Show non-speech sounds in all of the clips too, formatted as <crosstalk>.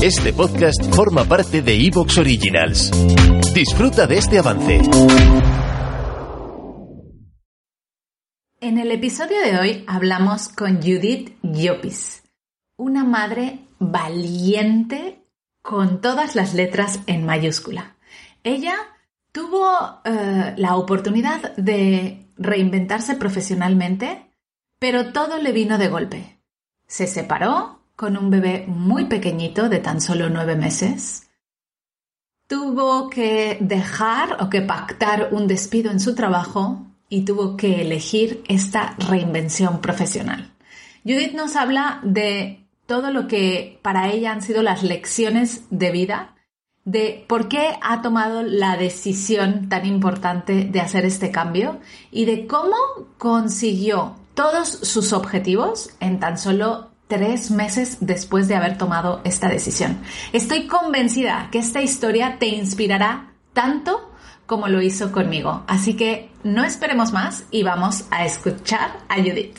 Este podcast forma parte de Evox Originals. Disfruta de este avance. En el episodio de hoy hablamos con Judith Llopis, una madre valiente con todas las letras en mayúscula. Ella tuvo eh, la oportunidad de reinventarse profesionalmente, pero todo le vino de golpe. Se separó, con un bebé muy pequeñito de tan solo nueve meses. Tuvo que dejar o que pactar un despido en su trabajo y tuvo que elegir esta reinvención profesional. Judith nos habla de todo lo que para ella han sido las lecciones de vida, de por qué ha tomado la decisión tan importante de hacer este cambio y de cómo consiguió todos sus objetivos en tan solo tres meses después de haber tomado esta decisión. Estoy convencida que esta historia te inspirará tanto como lo hizo conmigo. Así que no esperemos más y vamos a escuchar a Judith.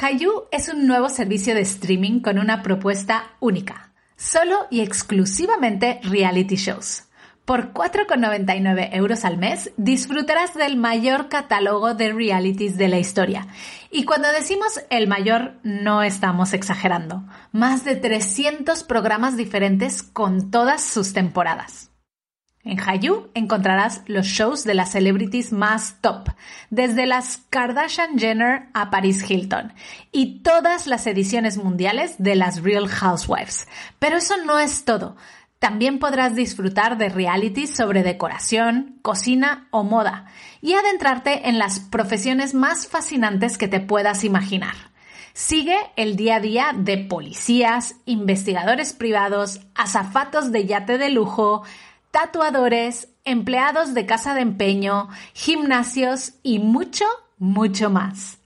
Hayu es un nuevo servicio de streaming con una propuesta única, solo y exclusivamente reality shows. Por 4,99 euros al mes disfrutarás del mayor catálogo de realities de la historia. Y cuando decimos el mayor, no estamos exagerando. Más de 300 programas diferentes con todas sus temporadas. En Hayu encontrarás los shows de las celebrities más top, desde las Kardashian Jenner a Paris Hilton, y todas las ediciones mundiales de las Real Housewives. Pero eso no es todo. También podrás disfrutar de realities sobre decoración, cocina o moda y adentrarte en las profesiones más fascinantes que te puedas imaginar. Sigue el día a día de policías, investigadores privados, azafatos de yate de lujo, tatuadores, empleados de casa de empeño, gimnasios y mucho, mucho más.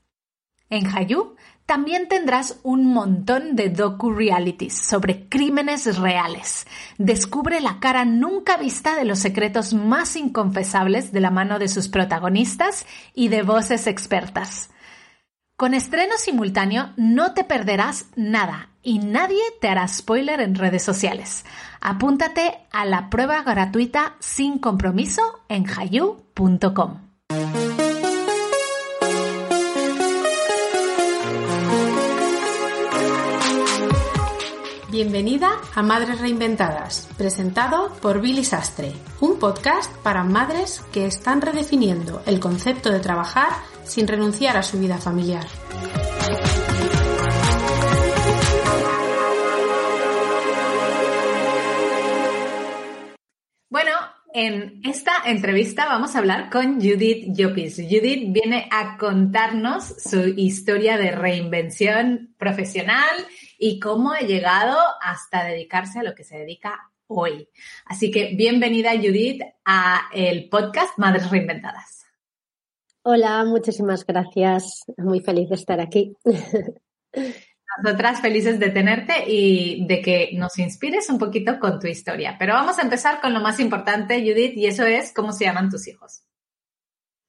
En Hayu también tendrás un montón de docu-realities sobre crímenes reales. Descubre la cara nunca vista de los secretos más inconfesables de la mano de sus protagonistas y de voces expertas. Con estreno simultáneo no te perderás nada y nadie te hará spoiler en redes sociales. Apúntate a la prueba gratuita sin compromiso en hayu.com. Bienvenida a Madres Reinventadas, presentado por Billy Sastre, un podcast para madres que están redefiniendo el concepto de trabajar sin renunciar a su vida familiar. Bueno, en esta entrevista vamos a hablar con Judith Llopis. Judith viene a contarnos su historia de reinvención profesional y cómo ha llegado hasta dedicarse a lo que se dedica hoy. Así que bienvenida Judith a el podcast Madres Reinventadas. Hola, muchísimas gracias. Muy feliz de estar aquí. Nosotras felices de tenerte y de que nos inspires un poquito con tu historia. Pero vamos a empezar con lo más importante, Judith, y eso es cómo se llaman tus hijos.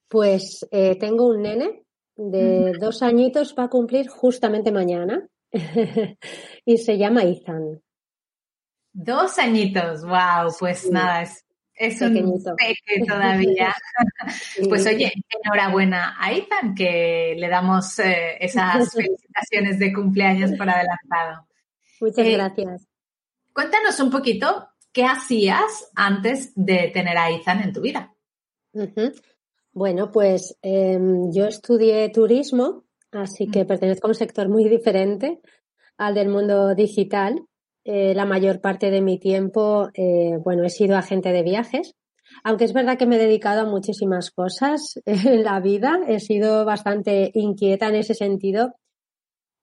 Pues eh, tengo un nene de dos añitos, va a cumplir justamente mañana. <laughs> y se llama Ethan. Dos añitos, wow, pues nada, es, es un peque <laughs> todavía. Pues oye, enhorabuena a Ethan, que le damos eh, esas <laughs> felicitaciones de cumpleaños por adelantado. Muchas eh, gracias. Cuéntanos un poquito qué hacías antes de tener a Ethan en tu vida. Bueno, pues em, yo estudié turismo Así que pertenezco a un sector muy diferente al del mundo digital. Eh, la mayor parte de mi tiempo, eh, bueno, he sido agente de viajes, aunque es verdad que me he dedicado a muchísimas cosas <laughs> en la vida. He sido bastante inquieta en ese sentido.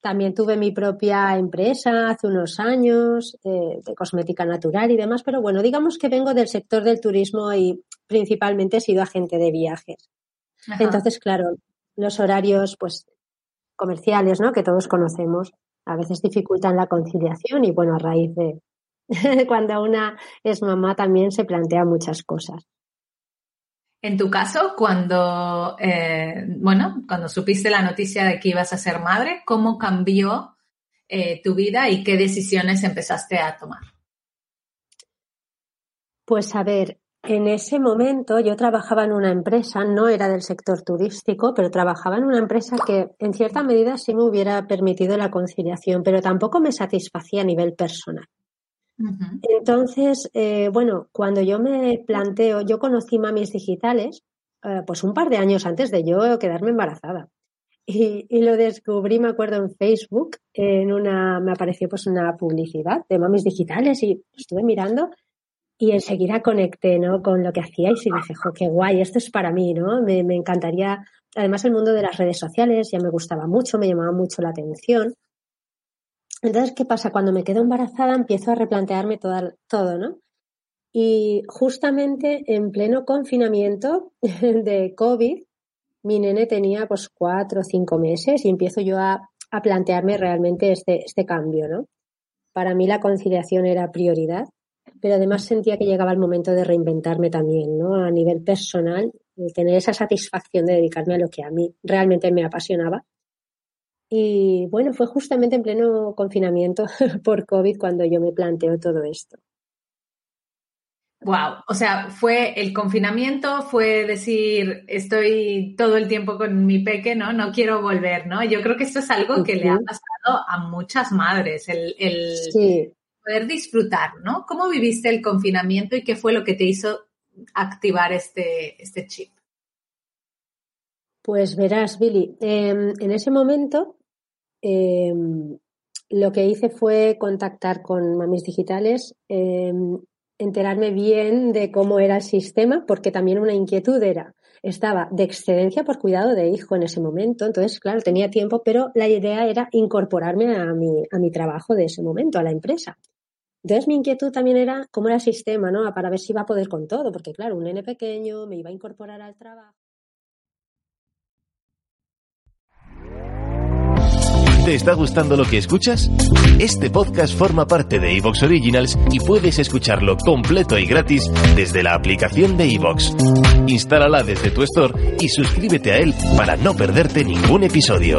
También tuve mi propia empresa hace unos años eh, de cosmética natural y demás, pero bueno, digamos que vengo del sector del turismo y principalmente he sido agente de viajes. Entonces, claro, los horarios pues comerciales, ¿no? Que todos conocemos, a veces dificultan la conciliación y bueno, a raíz de <laughs> cuando una es mamá también se plantea muchas cosas. En tu caso, cuando, eh, bueno, cuando supiste la noticia de que ibas a ser madre, ¿cómo cambió eh, tu vida y qué decisiones empezaste a tomar? Pues a ver, en ese momento yo trabajaba en una empresa, no era del sector turístico, pero trabajaba en una empresa que en cierta medida sí me hubiera permitido la conciliación, pero tampoco me satisfacía a nivel personal. Entonces, eh, bueno, cuando yo me planteo, yo conocí mamis digitales, eh, pues un par de años antes de yo quedarme embarazada. Y, y, lo descubrí, me acuerdo, en Facebook, en una, me apareció pues una publicidad de mamis digitales y estuve mirando y enseguida conecté, ¿no? Con lo que hacíais y dije, jo, qué guay, esto es para mí, ¿no? Me, me encantaría, además el mundo de las redes sociales ya me gustaba mucho, me llamaba mucho la atención. Entonces, ¿qué pasa? Cuando me quedo embarazada empiezo a replantearme todo, ¿no? Y justamente en pleno confinamiento <laughs> de COVID, mi nene tenía pues cuatro o cinco meses y empiezo yo a, a plantearme realmente este, este cambio, ¿no? Para mí la conciliación era prioridad, pero además sentía que llegaba el momento de reinventarme también, ¿no? A nivel personal, tener esa satisfacción de dedicarme a lo que a mí realmente me apasionaba y bueno, fue justamente en pleno confinamiento <laughs> por COVID cuando yo me planteo todo esto. Wow, o sea, fue el confinamiento, fue decir, estoy todo el tiempo con mi peque, ¿no? No quiero volver, ¿no? Yo creo que esto es algo que le ha pasado a muchas madres, el, el poder disfrutar, ¿no? ¿Cómo viviste el confinamiento y qué fue lo que te hizo activar este, este chip? Pues verás, Billy, em, en ese momento em, lo que hice fue contactar con mamis digitales, em, enterarme bien de cómo era el sistema, porque también una inquietud era, estaba de excedencia por cuidado de hijo en ese momento, entonces, claro, tenía tiempo, pero la idea era incorporarme a mi, a mi trabajo de ese momento, a la empresa. Entonces mi inquietud también era cómo era el sistema, ¿no? Para ver si iba a poder con todo, porque claro, un nene pequeño me iba a incorporar al trabajo. ¿Te está gustando lo que escuchas? Este podcast forma parte de Evox Originals y puedes escucharlo completo y gratis desde la aplicación de Evox. Instálala desde tu store y suscríbete a él para no perderte ningún episodio.